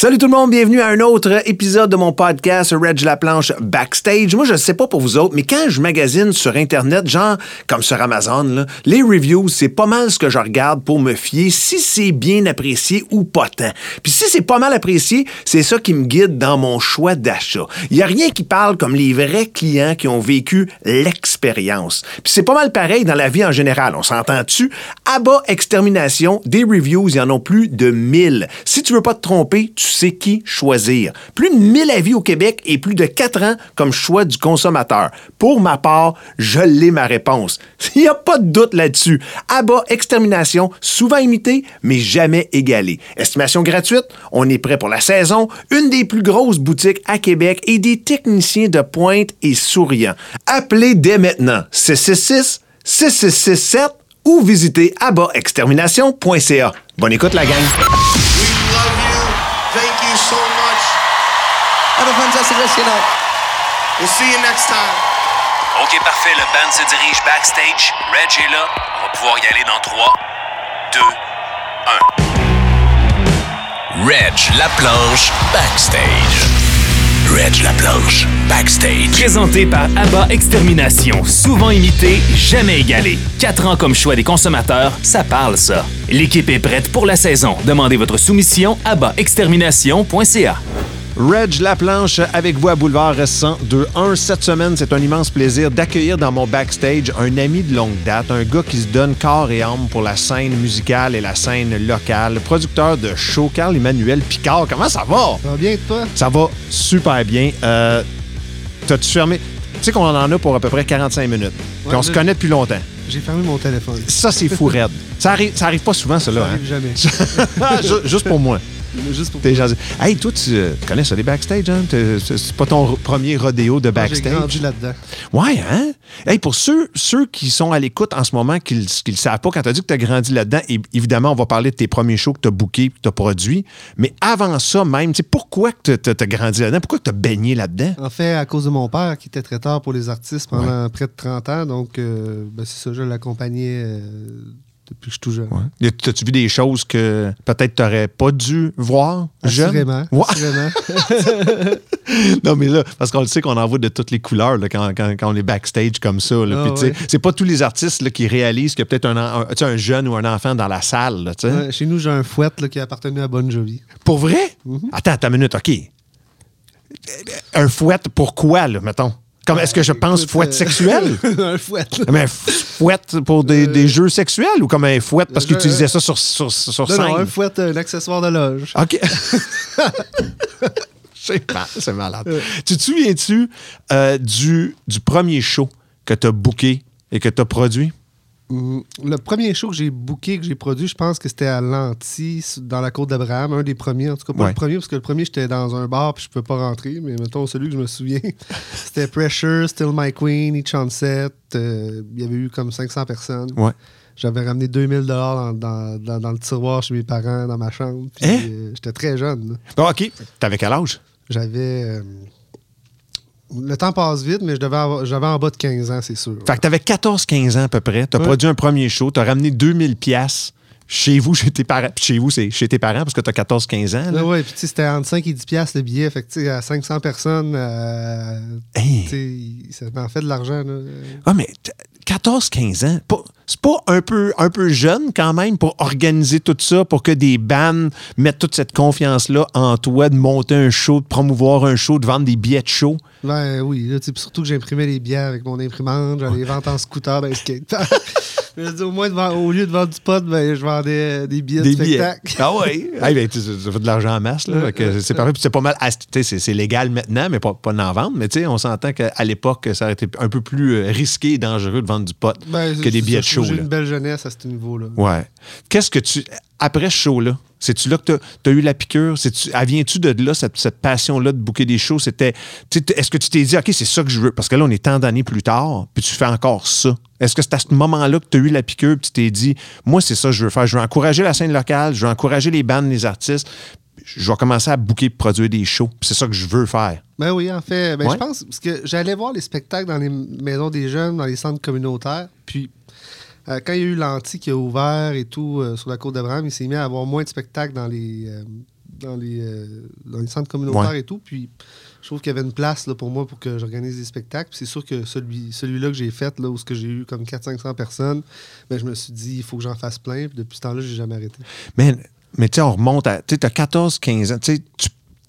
Salut tout le monde, bienvenue à un autre épisode de mon podcast Reg La Planche Backstage. Moi, je sais pas pour vous autres, mais quand je magasine sur Internet, genre comme sur Amazon, les reviews, c'est pas mal ce que je regarde pour me fier si c'est bien apprécié ou pas tant. Puis si c'est pas mal apprécié, c'est ça qui me guide dans mon choix d'achat. Il y a rien qui parle comme les vrais clients qui ont vécu l'expérience. Puis c'est pas mal pareil dans la vie en général, on s'entend-tu? À bas extermination, des reviews, il y en a plus de 1000. Si tu veux pas te tromper, tu sais qui choisir. Plus de 1000 avis au Québec et plus de 4 ans comme choix du consommateur. Pour ma part, je l'ai ma réponse. Il n'y a pas de doute là-dessus. Abat Extermination, souvent imité, mais jamais égalé. Estimation gratuite, on est prêt pour la saison, une des plus grosses boutiques à Québec et des techniciens de pointe et souriants. Appelez dès maintenant 666 6667 ou visitez abatextermination.ca. Bonne écoute la gang. Thank you so much. Have a fantastic rest of your night. We'll see you next time. OK, parfait. Le band se dirige backstage. Reg est là. On va pouvoir y aller dans 3, 2, 1. Reg la planche backstage. Reg la planche backstage. Présenté par ABBA Extermination, souvent imité, jamais égalé. Quatre ans comme choix des consommateurs, ça parle ça. L'équipe est prête pour la saison. Demandez votre soumission à extermination.ca. Reg Laplanche avec vous à Boulevard 1021. Cette semaine, c'est un immense plaisir d'accueillir dans mon backstage un ami de longue date, un gars qui se donne corps et âme pour la scène musicale et la scène locale, producteur de show, Carl Emmanuel Picard. Comment ça va? Ça va bien, toi? Ça va super bien. Euh, T'as-tu fermé? Tu sais qu'on en a pour à peu près 45 minutes. Puis Ouais, on se connaît depuis longtemps. J'ai fermé mon téléphone. Ça, c'est fou raide. Ça arrive, ça arrive pas souvent, ça, là. Ça hein? arrive jamais. Ju- Juste pour moi. Juste pour T'es jasé. Hey, toi, tu, euh, connais ça, les backstage, hein? C'est pas ton premier rodéo de J'ai backstage? grandi là-dedans. Ouais, hein? Hey, pour ceux, ceux qui sont à l'écoute en ce moment, qui ne le savent pas, quand tu as dit que tu as grandi là-dedans, évidemment, on va parler de tes premiers shows que tu as bookés, que tu as produits. Mais avant ça, même, tu sais, pourquoi tu as grandi là-dedans? Pourquoi tu as baigné là-dedans? En fait, à cause de mon père qui était traiteur pour les artistes pendant près de 30 ans, donc euh, ben, c'est ça, je l'accompagnais euh, depuis que je suis tout jeune. Ouais. As-tu vu des choses que peut-être tu n'aurais pas dû voir jeune? Assurément. Ouais. assurément. non, mais là, parce qu'on le sait qu'on en voit de toutes les couleurs là, quand, quand- quand on est backstage comme ça. Ah, ouais. C'est pas tous les artistes là, qui réalisent qu'il y a peut-être un, jeune ou un enfant dans la salle. là. Ouais, chez nous, j'ai un fouet là, qui appartenait à Bon Jovi. Pour vrai? Mhm. Attends, attends une minute, OK. Un fouet, pourquoi, là, mettons? Comme, est-ce que je pense Écoute, fouet euh, sexuel? un fouet. là. Mais un f- fouet pour des, des jeux sexuels ou comme un fouet parce qu'ils Euh, utilisaient ça sur, sur, sur Non, scène? non, un fouet, un accessoire de loge. OK. C'est mal- c'est malade. Tu te souviens-tu euh, du, du premier show que tu as booké et que tu as produit? Mm, Le premier show que j'ai booké, que j'ai produit, je pense que c'était à Lanty, dans la côte d'Abraham, un des premiers. En tout cas, pas Ouais. le premier, parce que le premier, j'étais dans un bar puis je peux pas rentrer. Mais mettons, celui que je me souviens, c'était Pressure, Still My Queen, Each on Set. euh, Il y avait eu comme 500 personnes. Ouais. J'avais ramené 2000 dans, dans, dans, dans le tiroir chez mes parents, dans ma chambre. Hein? euh, j'étais très jeune. Bon, OK. T'avais quel âge? J'avais... euh, le temps passe vite, mais j'avais en bas de 15 ans, c'est sûr. Fait que t'avais 14-15 ans à peu près. T'as Ouais. produit un premier show. T'as ramené 2000 pièces chez vous, chez tes parents. Puis chez vous, c'est chez tes parents parce que t'as 14-15 ans. là. Ah ouais, puis c'était entre 5 et 10 piastres le billet. Fait que à 500 personnes, euh, Hey. sais, ça m'en fait de l'argent. Ah, mais 14-15 ans, c'est pas un peu, un peu jeune quand même pour organiser tout ça, pour que des bands mettent toute cette confiance-là en toi, de monter un show, de promouvoir un show, de vendre des billets de show. Ben oui, là, surtout que j'imprimais les billets avec mon imprimante, j'allais les vendre en scooter, ben skate. Je au moins, de vendre- au lieu de vendre du pot, ben, je vendais euh, des billets Des de billets. spectacle. Ah oui. hey, ben, ça fait de l'argent en masse. Là, c'est parfait. C'est pas mal. C'est légal maintenant, mais pas, pas d'en vendre. Mais tu sais, on s'entend qu'à l'époque, ça aurait été un peu plus euh, risqué et dangereux de vendre du pot Ben, que des billets de show. J'ai une belle jeunesse à ce niveau-là. Ouais. Qu'est-ce que tu. Après ce show-là, c'est-tu là que tu as eu la piqûre? Vient-tu de là, cette, cette passion-là de bouquer des shows? C'était. Est-ce que tu t'es dit, OK, c'est ça que je veux? Parce que là, on est tant d'années plus tard, puis tu fais encore ça. Est-ce que c'est à ce moment-là que tu as eu la piqûre, puis tu t'es dit, moi, c'est ça que je veux faire. Je veux encourager la scène locale, je veux encourager les bandes, les artistes. Je vais commencer à bouquer et produire des shows. C'est ça que je veux faire. Ben oui, en fait. Ben, Ouais. Je pense parce que j'allais voir les spectacles dans les maisons des jeunes, dans les centres communautaires. Puis euh, quand il y a eu l'anti qui a ouvert et tout euh, sur la côte d'Abraham, il s'est mis à avoir moins de spectacles dans les, euh, dans les, dans les centres communautaires Ouais. et tout. Puis je trouve qu'il y avait une place là, pour moi pour que j'organise des spectacles. Puis c'est sûr que celui, celui-là que j'ai fait, là, où ce que j'ai eu comme 400-500 personnes, ben, je me suis dit, il faut que j'en fasse plein. Puis depuis ce temps-là, j'ai jamais arrêté. Mais, mais tu sais, on remonte à. Tu sais, t'as 14, 15 ans. Tu-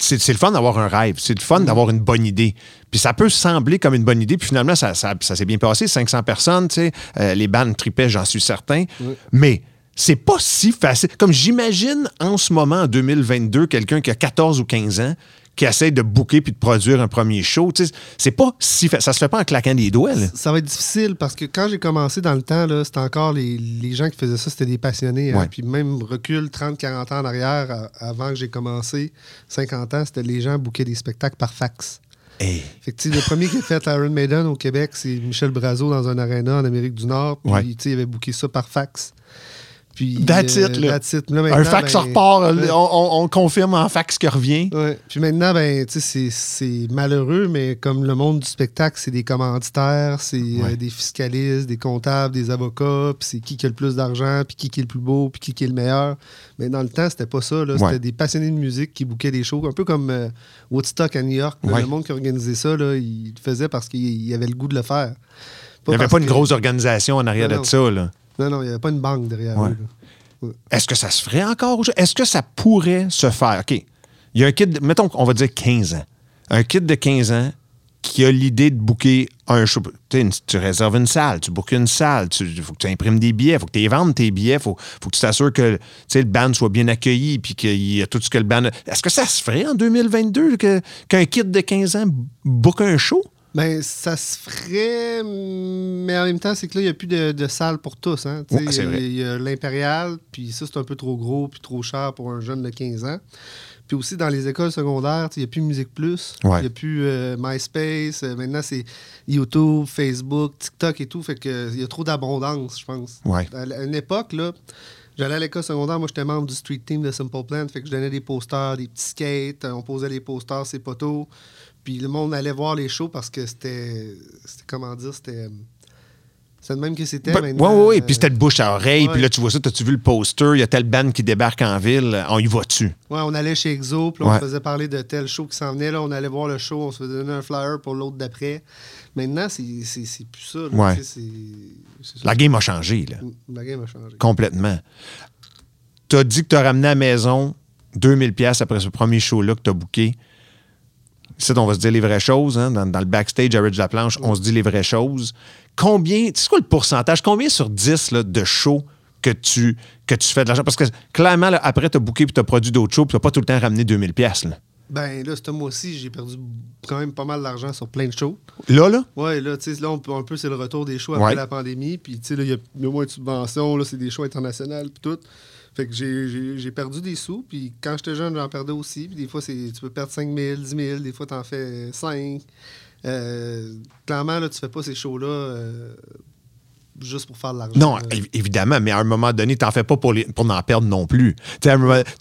c'est c'est le fun d'avoir un rêve. C'est le fun d'avoir une bonne idée. Puis ça peut sembler comme une bonne idée. Puis finalement, ça, ça, ça s'est bien passé. 500 personnes, tu sais. Euh, les bandes tripaient, j'en suis certain. Mais c'est pas si facile. Comme j'imagine en ce moment, en 2022, quelqu'un qui a 14 ou 15 ans qui essaie de booker puis de produire un premier show. Tu sais, c'est pas si fa- Ça se fait pas en claquant des doigts, là. Ça va être difficile parce que quand j'ai commencé dans le temps, c'était encore les, les gens qui faisaient ça, c'était des passionnés. hein. Puis même recul 30-40 ans en arrière, avant que j'ai commencé, 50 ans, c'était les gens bouquaient des spectacles par fax. Hey. Fait que, le premier qui a fait Iron Maiden au Québec, c'est Michel Brazo dans un aréna en Amérique du Nord. Puis, Ouais. il avait booké ça par fax. Puis, That's it, là. that's it. Là, Un fax ben, repart, on, on- on confirme en fax qui revient. Ouais. Puis maintenant, ben, c'est- malheureux, mais comme le monde du spectacle, c'est des commanditaires, c'est euh, des fiscalistes, des comptables, des avocats, puis c'est qui qui a le plus d'argent, puis qui qui est le plus beau, puis qui qui est le meilleur. Mais dans le temps, c'était pas ça. C'était Ouais. des passionnés de musique qui bouquaient des shows, un peu comme euh, Woodstock à New York. là. Le monde qui organisait ça, là, il le faisait parce qu'il il avait le goût de le faire. Il n'y avait pas une que- grosse organisation en arrière Non, de non. ça. Là. Non, non, il n'y avait pas une banque derrière Ouais. eux, là. Est-ce que ça se ferait encore? Est-ce que ça pourrait se faire? OK. Il y a un kid, mettons qu'on va dire 15 ans. Un kid de 15 ans qui a l'idée de booker un show. Tu sais, une- tu réserves une salle, tu bookes une salle, il faut que tu imprimes des billets, il faut que tu les vendes tes billets, il faut, faut que tu t'assures que le band soit bien accueilli puis qu'il y a tout ce que le band. a- Est-ce que ça se ferait en 2022 que- qu'un kid de 15 ans book un show? Ben, ça se ferait, mais en même temps, c'est que là, il n'y a plus de, de salle pour tous. Hein. Ouais, il y a- l'Impérial, puis ça, c'est un peu trop gros, puis trop cher pour un jeune de 15 ans. Puis aussi, dans les écoles secondaires, il n'y a plus Musique Plus, il Ouais. n'y a plus euh, MySpace. Euh, maintenant, c'est YouTube, Facebook, TikTok et tout. Fait que, il y a trop d'abondance, je pense. Ouais. À une époque, là, j'allais à l'école secondaire, moi, j'étais membre du street team de Simple Plan. Fait que je donnais des posters, des petits skates, euh, on posait les posters, ces poteaux. Puis le monde allait voir les shows parce que c'était. C'était comment dire C'était. C'est le même que c'était. Ben, maintenant, oui, oui, euh, Puis c'était le bouche à oreille. Puis là, tu vois ça, as-tu vu le poster? Il y a telle band qui débarque en ville. On y va-tu? Ouais, on allait chez Exo, puis on Ouais. se faisait parler de tel show qui s'en venait. Là, on allait voir le show, on se faisait donner un flyer pour l'autre d'après. Maintenant, c'est plus ça. là, Ouais. La game a changé, là. La game a changé. Complètement. Tu as dit que tu as ramené à la maison 2000 pièces après ce premier show-là que tu as booké. On va se dire les vraies choses. hein. Dans, dans le backstage à Ridge La Planche, on se dit les vraies choses. Combien, c'est quoi le pourcentage? Combien sur 10 là, de shows que tu, que tu fais de l'argent? Parce que clairement, là, après, tu as booké puis tu as produit d'autres shows puis tu n'as pas tout le temps ramené 2000 pièces. Là. Ben là, ce mois-ci, j'ai perdu quand même pas mal d'argent sur plein de shows. là, là? Ouais, là, tu sais, là, on peut- un peu, c'est le retour des shows après Ouais. la pandémie. Puis, tu sais, là, il y a moins de subventions, là, c'est des shows internationaux, puis tout. Fait que j'ai- perdu des sous, puis quand j'étais jeune, j'en perdais aussi. Puis des fois, tu peux perdre 5 000, 10 000, des fois, t'en fais 5. Euh, clairement, là, tu fais pas ces shows-là euh, juste pour faire de l'argent. Non, évidemment, mais à un moment donné, t'en fais pas pour, les- pour n'en perdre non plus.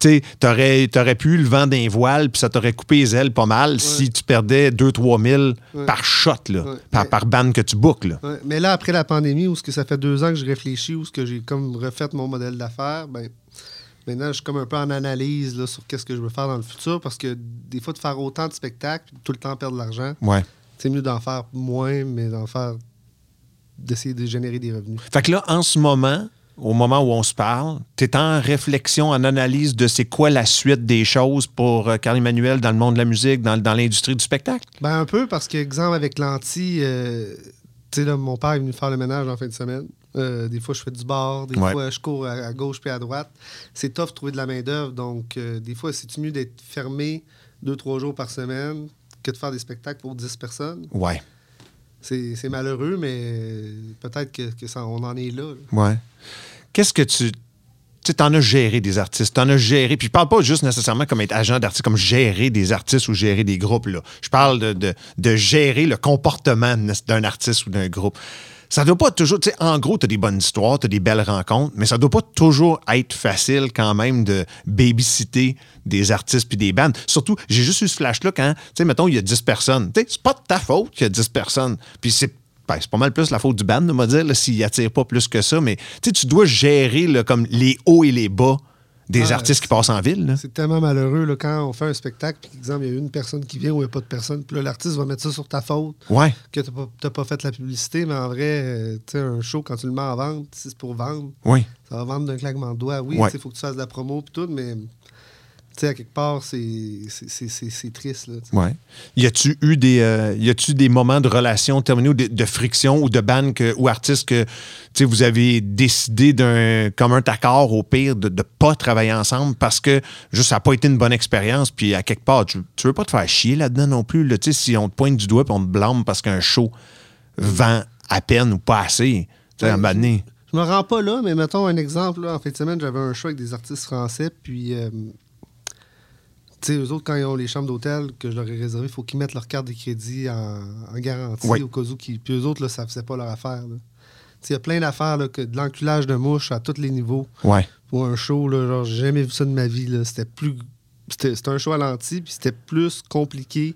Tu t'aurais pu le vent d'un voile, puis ça t'aurait coupé les ailes pas mal si tu perdais 2-3 000 Ouais. par shot, là, Ouais. par, par bande que tu. Ouais, mais là, après la pandémie, où ce que ça fait deux ans que je réfléchis, où ce que j'ai comme refait mon modèle d'affaires, ben maintenant, je suis comme un peu en analyse là, sur qu'est-ce que je veux faire dans le futur, parce que des fois, de faire autant de spectacles, tout le temps perdre de l'argent, Ouais. c'est mieux d'en faire moins, mais d'en faire d'essayer de générer des revenus. Fait que là, en ce moment, au moment où on se parle, tu es en réflexion, en analyse de c'est quoi la suite des choses pour euh, Carl Emmanuel dans le monde de la musique, dans, dans l'industrie du spectacle? Ben un peu, parce que, exemple, avec l'anti, euh, tu sais, là, mon père est venu faire le ménage en fin de semaine. Euh, des fois, je fais du bar, des Ouais. fois, je cours à, à gauche puis à droite. C'est tough de trouver de la main-d'œuvre. Donc, euh, des fois, c'est mieux d'être fermé deux, trois jours par semaine que de faire des spectacles pour 10 personnes? Ouais. C'est malheureux, mais peut-être que, ça, on en est là. là. Ouais. Qu'est-ce que tu. Tu t'en as géré des artistes, t'en as géré, puis je parle pas juste nécessairement comme être agent d'artiste, comme gérer des artistes ou gérer des groupes, là. Je parle de, de gérer le comportement d'un artiste ou d'un groupe. Ça doit pas toujours, tu sais, en gros, t'as des bonnes histoires, t'as des belles rencontres, mais ça doit pas toujours être facile quand même de babysitter des artistes puis des bandes. Surtout, j'ai juste eu ce flash-là quand, tu sais, mettons, il y a 10 personnes. Tu c'est pas de ta faute qu'il y a 10 personnes. Puis c'est ben, c'est pas mal plus la faute du band, de me dire, s'il attire pas plus que ça, mais tu tu dois gérer comme les hauts et les bas des Ah, artistes qui passent en ville. C'est tellement malheureux là, quand on fait un spectacle, puis exemple, il y a une personne qui vient ou il n'y a pas de personne, puis là, l'artiste va mettre ça sur ta faute, Ouais. que tu n'as pas, t'as pas fait la publicité, mais en vrai, euh, tu sais, un show, quand tu le mets en vente, si c'est pour vendre, Oui. ça va vendre d'un claquement de doigts. Oui, Ouais. il faut que tu fasses de la promo, puis tout, mais tu sais, à quelque part, c'est triste. Là. Ouais. Y a-tu eu des, euh, y a-tu des moments de relation terminés ou de, de friction ou de ban que, ou artistes que tu sais, vous avez décidé d'un commun accord au pire de ne pas travailler ensemble parce que juste ça n'a pas été une bonne expérience puis à quelque part tu, tu veux pas te faire chier là-dedans non plus là, tu sais, si on te pointe du doigt puis on te blâme parce qu'un show vend à peine ou pas assez tu sais, moment donné. Je me rends pas là, mais mettons un exemple. Là, en fin de semaine, j'avais un show avec des artistes français, puis. euh, sais, eux autres, quand ils ont les chambres d'hôtel que je leur ai réservées, il faut qu'ils mettent leur carte de crédit en, en garantie Oui. au cas où. Puis eux autres, là, ça faisait pas leur affaire. Il y a plein d'affaires, de l'enculage de mouches à tous les niveaux. Ouais. Pour un show, là, genre, j'ai jamais vu ça de ma vie. C'était plus. C'était un show à l'anti, puis c'était plus compliqué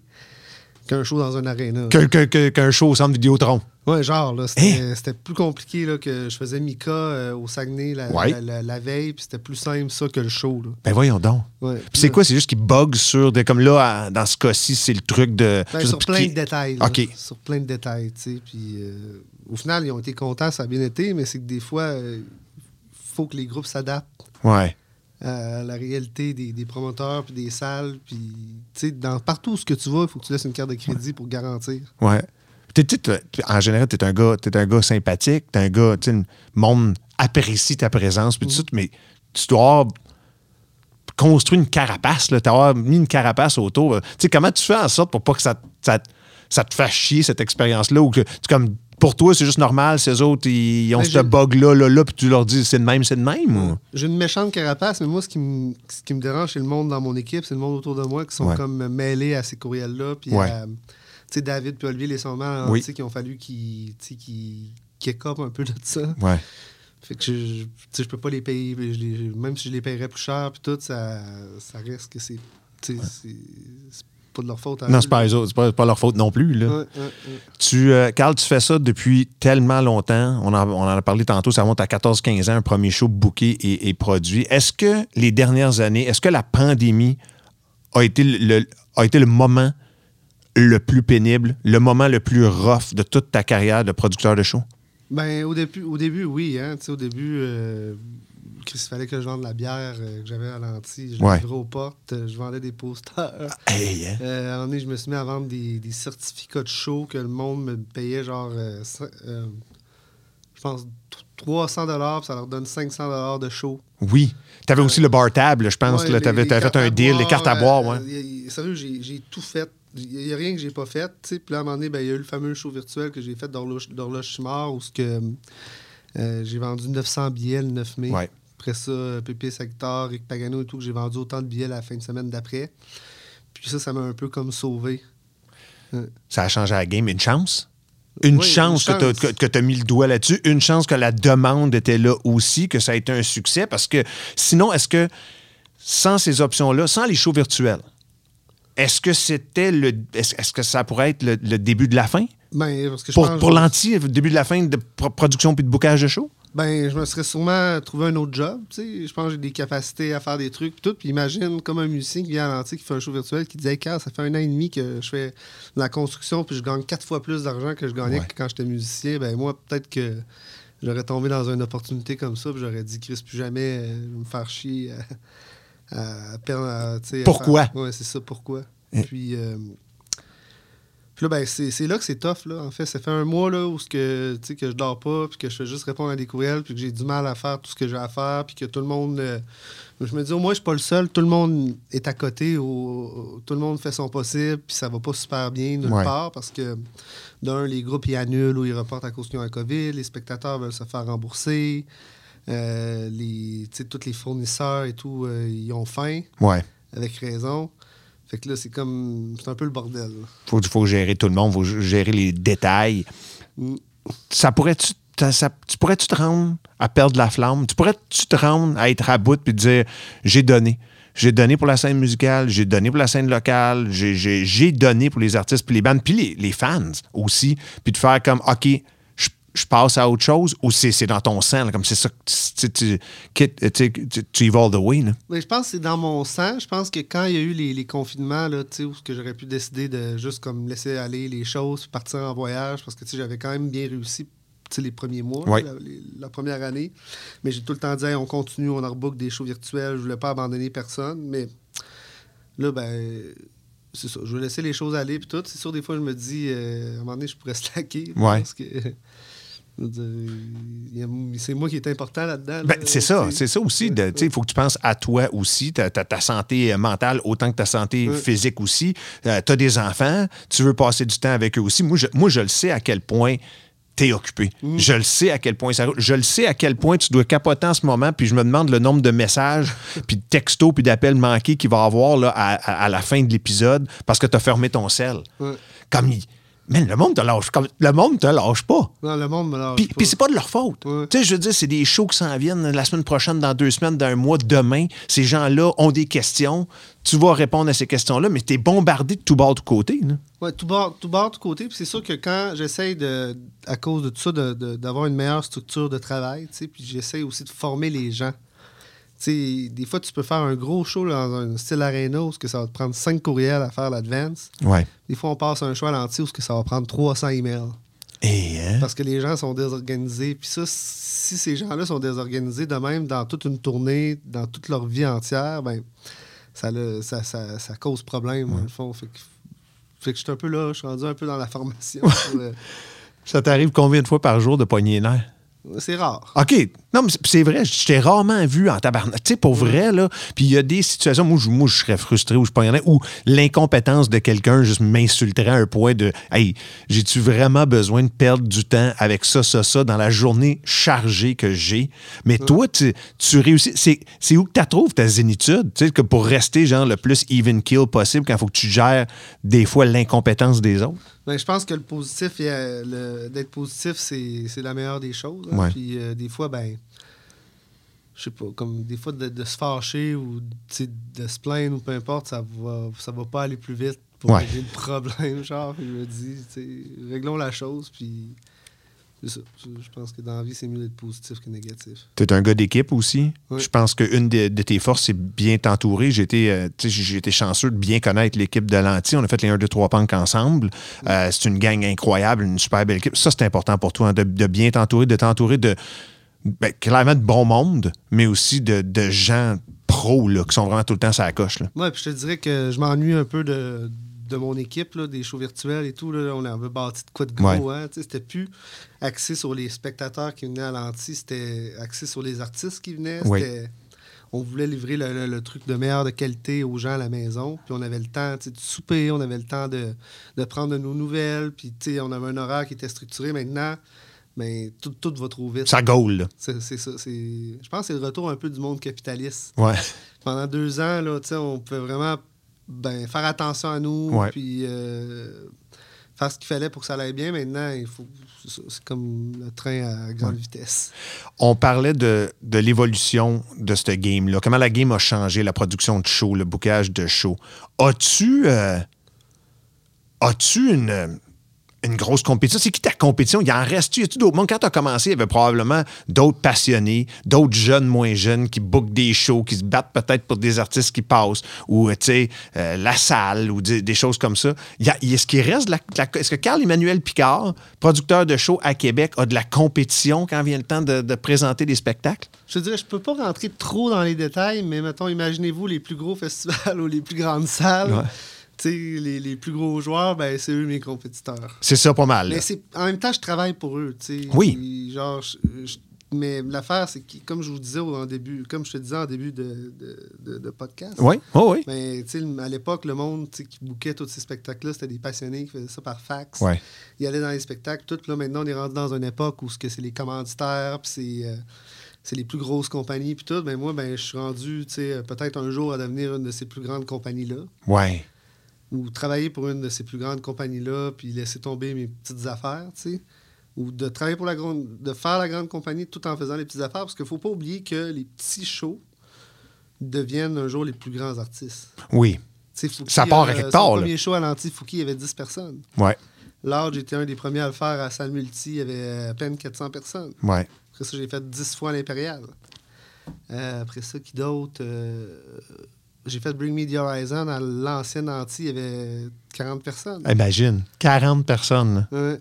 qu'un show dans un aréna. Que- que- que- Qu'un show au centre Vidéotron. Ouais, genre, là, c'était c'était plus compliqué là, que je faisais Mika euh, au Saguenay la, Ouais. la, la- la veille, puis c'était plus simple ça que le show. Là. Ben voyons donc. Ouais. Puis c'est quoi? C'est juste qu'ils bug sur des. Comme là, à- dans ce cas-ci, c'est le truc de. Ben, sais sur plein de détails. là. OK. Sur plein de détails, tu sais. Puis euh, au final, ils ont été contents, ça a bien été, mais c'est que des fois, il faut que les groupes s'adaptent Ouais. À la réalité des, des promoteurs puis des salles. Puis, tu dans partout où ce que tu vas, il faut que tu laisses une carte de crédit pour garantir. Ouais. En général, tu es un gars, t'es un gars sympathique, t'es un gars, tu le monde apprécie ta présence, puis tout ça, mais tu dois avoir construit une carapace, là, t'as mis une carapace autour. Tu sais, comment tu fais en sorte pour pas que ça, ça, ça te fasse chier, cette expérience-là, ou que tu comme pour toi, c'est juste normal, ces autres, ils, ils ont Mais ce bug-là, là, là, puis tu leur dis c'est de même, c'est de même, ou? J'ai une méchante carapace, mais moi, ce qui me, ce qui me dérange, c'est le monde dans mon équipe, c'est le monde autour de moi qui sont Ouais. comme mêlés à ces courriels-là. Puis, Ouais. à- tu sais, David puis Olivier, les sont Oui. tu sais, qui ont fallu qu'ils qu'ils écopent un peu de ça. Ouais. Fait que je, je, tu sais, je peux pas les payer. puis je les- même si je les paierais plus cher, puis tout, ça, ça reste que c'est. tu sais, c'est c'est pas de leur faute. à Non, c'est pas, pas, pas leur faute non plus, là. Ouais, ouais, ouais. Tu, euh, Carl, tu fais ça depuis tellement longtemps. On en, on en a parlé tantôt, ça remonte à 14-15 ans, un premier show booké et, et produit. Est-ce que les dernières années, est-ce que la pandémie a été le, le- a été le moment le plus pénible, le moment le plus rough de toute ta carrière de producteur de show? Ben, au début, au début oui. Hein, au début, euh, il fallait que je vende la bière euh, que j'avais à l'anti. Je Ouais. livrais aux portes. euh, Je vendais des posters. Hey, hein? Euh, à un moment donné, je me suis mis à vendre des, des certificats de show que le monde me payait genre, je pense, t- 300 dollars, ça leur donne 500 dollars de show. Oui. Tu avais aussi le bar table, je pense. Ouais, tu avais, fait un deal, les cartes à boire. Ouais. y- y- sérieux, j'ai tout fait. Il n'y a rien que j'ai pas fait. Puis là, à un moment donné, ben, il y a eu le fameux show virtuel que j'ai fait d'Horloge Chimard où que, euh, j'ai vendu 900 billets le 9 mai. Ouais. Après ça, euh, Pépé Sector, Rick Pagano et tout, que j'ai vendu autant de billets la fin de semaine d'après. Puis ça, ça m'a un peu comme sauvé. Ça a changé la game. Une chance? Une Oui, chance une que chance. tu as, que, mis le doigt là-dessus. Une chance que la demande était là aussi, que ça a été un succès. Parce que sinon, est-ce que sans ces options-là, sans les shows virtuels, est-ce que c'était le. Est-ce, que ça pourrait être le, le début de la fin? Ben, parce que je Pour, pense- pour l'anti, le début de la fin de pro- production puis de boucage de show? Ben, je me serais sûrement trouvé un autre job. tu sais. Je pense que j'ai des capacités à faire des trucs. Tout. Puis imagine comme un musicien qui vient à l'antique, qui fait un show virtuel, qui disait hey, ça fait un an et demi que je fais de la construction, puis je gagne quatre fois plus d'argent que je gagnais Ouais. que quand j'étais musicien. Ben, moi, peut-être que j'aurais tombé dans une opportunité comme ça, puis j'aurais dit Chris, plus jamais euh, me faire chier à, à perdre. à, Pourquoi? Ouais, c'est ça, pourquoi? Eh. Puis. euh, puis là, ben, c'est c'est là que c'est tough. Là. En fait, ça fait un mois là, où que, que je dors pas, puis que je fais juste répondre à des courriels, puis que j'ai du mal à faire tout ce que j'ai à faire, puis que tout le monde. euh, je me dis, au moins, je suis pas le seul. Tout le monde est à côté, au- tout le monde fait son possible, puis ça va pas super bien nulle Ouais. part, parce que, d'un, les groupes, ils annulent ou ils reportent à cause qu'ils ont un COVID, les spectateurs veulent se faire rembourser, euh, les, tous les fournisseurs et tout, euh, ils ont faim, Ouais. avec raison. Fait que là, c'est comme. C'est un peu le bordel. là. Faut, faut gérer tout le monde, faut gérer les détails. Mm. Ça pourrait-tu ça- ça- tu pourrais-tu te rendre à perdre la flamme? Tu pourrais-tu te rendre à être à bout puis dire j'ai donné. J'ai donné pour la scène musicale, j'ai donné pour la scène locale, j'ai donné pour les artistes, puis les bandes, puis les, les fans aussi, puis de faire comme OK, je passe à autre chose ou c'est dans ton sang, là, comme c'est ça, tu, tu, tu, tu, y vas all the way. Là. Mais je pense que c'est dans mon sang. Je pense que quand il y a eu les, les confinements, là, tu sais, où que j'aurais pu décider de juste comme laisser aller les choses, partir en voyage, parce que j'avais quand même bien réussi les premiers mois, Ouais. la, les- la première année. Mais j'ai tout le temps dit, Hey, on continue, on rebook des shows virtuels, je voulais pas abandonner personne. Mais là, ben, c'est ça. Je veux laisser les choses aller, puis tout. C'est sûr, des fois, je me dis, euh, à un moment donné, je pourrais slacker. Ouais. Parce que. C'est moi qui est important là-dedans. Ben, là, c'est ça, c'est ça aussi. Il faut que tu penses à toi aussi, ta, ta- ta santé euh, mentale autant que ta santé Ouais. physique aussi. tu as des enfants, tu veux passer du temps avec eux aussi. Moi, je, moi, je le sais à quel point tu es occupé. Mm. Je le sais à quel point ça. Je le sais à quel point tu dois capoter en ce moment, puis je me demande le nombre de messages, puis de textos, puis d'appels manqués qu'il va y avoir là, à, à- à la fin de l'épisode parce que tu as fermé ton sel. Ouais. Comme il- Man, le monde te lâche. Comme, le monde te lâche pas. Non, le monde me lâche Puis, pas. puis c'est pas de leur faute. Tu sais, je veux dire, c'est des shows qui s'en viennent la semaine prochaine, dans deux semaines, dans un mois, demain. Ces gens-là ont des questions. Tu vas répondre à ces questions-là, mais t'es bombardé de tout bord, de tout côté. Ouais, tout bord, tout bord, tout côté. Puis c'est sûr que quand j'essaye de, à cause de tout ça, de- de- d'avoir une meilleure structure de travail, tu sais, puis j'essaye aussi de former les gens. Sais, des fois, tu peux faire un gros show dans un style arena où que ça va te prendre cinq courriels à faire l'advance. Ouais. Des fois, on passe un show à l'entier où que ça va prendre 300 emails. Et, hein? Parce que les gens sont désorganisés. Puis ça, si ces gens-là sont désorganisés de même dans toute une tournée, dans toute leur vie entière, ben ça, le- ça, ça, ça cause problème, dans le fond. Fait que, fait que je suis un peu là, je suis rendu un peu dans la formation. euh, Ça t'arrive combien de fois par jour de pogner les nerfs? c'est rare. OK. Non, mais c'est- vrai, je t'ai rarement vu en tabarnak. Tu sais, pour vrai, là. Puis il y a des situations où je, moi, je serais frustré ou je pognerais, où l'incompétence de quelqu'un juste m'insulterait à un point de Hey, j'ai-tu vraiment besoin de perdre du temps avec ça, ça, ça dans la journée chargée que j'ai? Mais toi, tu, tu réussis. C'est, où que tu trouves ta zénitude? Tu sais, que pour rester, genre, le plus even kill possible quand il faut que tu gères des fois l'incompétence des autres? Ben, je pense que le positif, le- d'être positif, c'est c'est la meilleure des choses. hein. Puis euh, des fois, ben, je sais pas, comme des fois de, de se fâcher ou de se plaindre ou peu importe, ça va, ça va pas aller plus vite pour Ouais. régler le problème. Genre, Puis je me dis, réglons la chose. Puis c'est ça. Je pense que dans la vie, c'est mieux d'être positif que négatif. Tu es un gars d'équipe aussi? Oui. Je pense qu'une de, de tes forces, c'est bien t'entourer. J'ai été, euh, été chanceux de bien connaître l'équipe de Lanty. On a fait les 1, 2, 3 punks ensemble. Euh, c'est une gang incroyable, une super belle équipe. Ça, c'est important pour toi, hein, de, de bien t'entourer, de t'entourer de, ben, clairement, de bon monde, mais aussi de, de gens pros là, qui sont vraiment tout le temps sur la coche. Là. Ouais, puis je te dirais que je m'ennuie un peu de, de mon équipe, là, des shows virtuels et tout. Là, on avait bâti de quoi de gros. Hein, c'était plus axé sur les spectateurs qui venaient à l'anti, c'était axé sur les artistes qui venaient. Oui. On voulait livrer le, le- le truc de meilleure de qualité aux gens à la maison. Puis on avait le temps de souper, on avait le temps de, de prendre de nos nouvelles. Puis on avait un horaire qui était structuré. Maintenant, mais tout, tout va trop vite. Ça gaule. C'est ça. c'est- Je pense que c'est le retour un peu du monde capitaliste Ouais. pendant deux ans, là, on pouvait vraiment ben, faire attention à nous, Ouais. puis euh, faire ce qu'il fallait pour que ça aille bien. Maintenant, il faut. C'est comme le train à grande vitesse. On parlait de, de l'évolution de ce game-là. Comment la game a changé, la production de show, le bookage de show? As-tu euh, as-tu une, une grosse compétition? C'est qui ta compétition? Il en reste-tu? Y a-tu d'autres? Monde? Quand tu as commencé, il y avait probablement d'autres passionnés, d'autres jeunes, moins jeunes qui bookent des shows, qui se battent peut-être pour des artistes qui passent, ou, tu sais, euh, la salle, ou des, des choses comme ça. Y a- Est-ce qu'il reste de la, de la- Est-ce que Carl-Emmanuel Picard, producteur de shows à Québec, a de la compétition quand vient le temps de, de présenter des spectacles? Je te dirais, je peux pas rentrer trop dans les détails, mais mettons, imaginez-vous les plus gros festivals ou les plus grandes salles. Ouais. Les, les plus gros joueurs, ben, c'est eux mes compétiteurs. C'est ça pas mal. là. Mais c'est en même temps, je travaille pour eux. Oui. Genre, je- je- mais l'affaire, c'est que, comme je vous disais au en début, comme je te disais en début de, de, de- de podcast, Oui, sais, à l'époque, le monde qui bouquait tous ces spectacles-là, c'était des passionnés qui faisaient ça par fax. Ouais. Ils allaient dans les spectacles. Tout là, maintenant, on est rendu dans une époque où ce que c'est les commanditaires, puis c'est, euh, c'est les plus grosses compagnies, puis tout. Ben moi, ben, je suis rendu, tu sais, euh, peut-être un jour à devenir une de ces plus grandes compagnies-là, Ouais. Ou travailler pour une de ces plus grandes compagnies-là, puis laisser tomber mes petites affaires, tu sais. Ou de travailler pour la grande, de faire la grande compagnie tout en faisant les petites affaires, parce qu'il faut pas oublier que les petits shows deviennent un jour les plus grands artistes. Oui. Fouki, Ça part à euh, quelque son part, là. premier show à l'anti Fouki, il y avait 10 personnes. Ouais. Loud, j'étais un des premiers à le faire à Salle Multi. Il y avait à peine 400 personnes. Ouais. Après ça, j'ai fait 10 fois à l'Impérial. Euh, après ça, qui d'autre? Euh, j'ai fait Bring Me the Horizon. À l'ancienne Antilles, il y avait 40 personnes. Imagine, 40 personnes. Ouais.